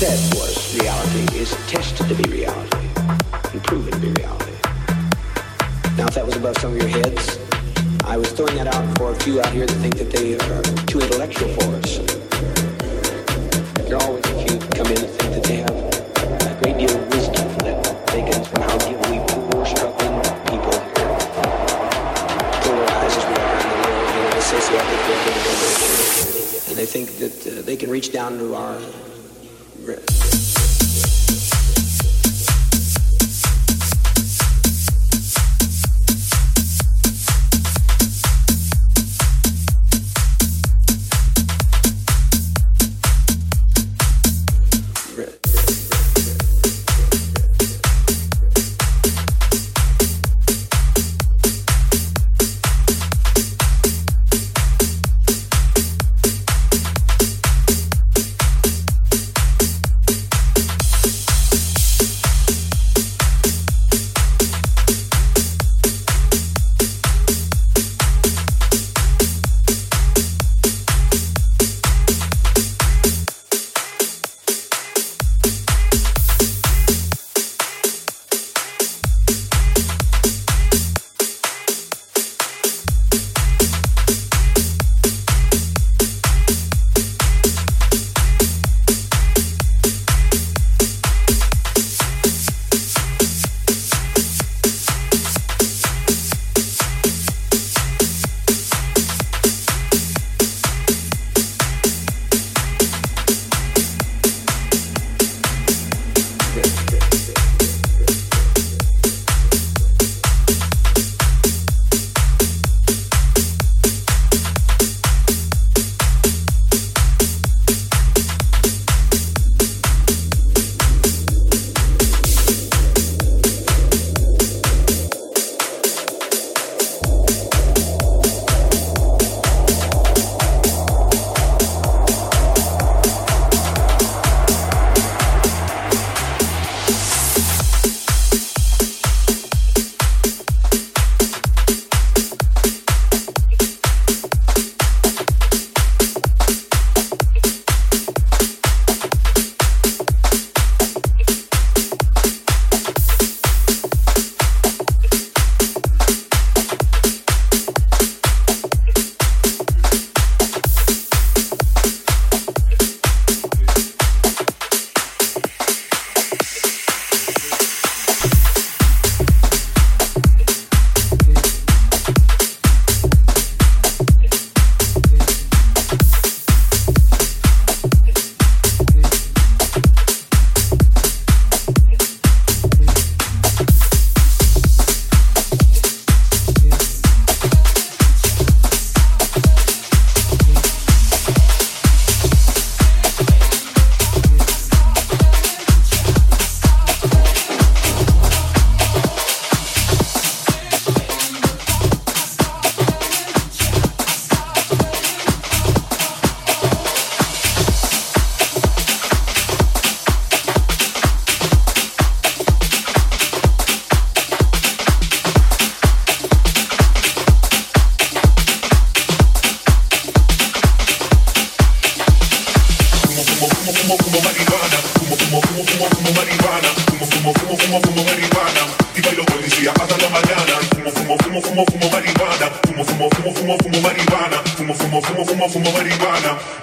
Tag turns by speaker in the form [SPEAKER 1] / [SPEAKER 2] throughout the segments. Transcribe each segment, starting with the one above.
[SPEAKER 1] said was reality is tested to be reality and proven to be reality. Now, if that was above some of your heads, I was throwing that out for a few out here that think that they are too intellectual for us. There are always a few come in and think that they have a great deal of wisdom that they can somehow give we poor, struggling people polarized as we are in the world, you know, the socioeconomic and they think that uh, they can reach down to our Rip.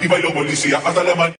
[SPEAKER 2] Pasó la policía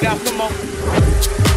[SPEAKER 3] Got some more.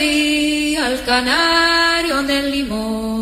[SPEAKER 3] al canario del limón.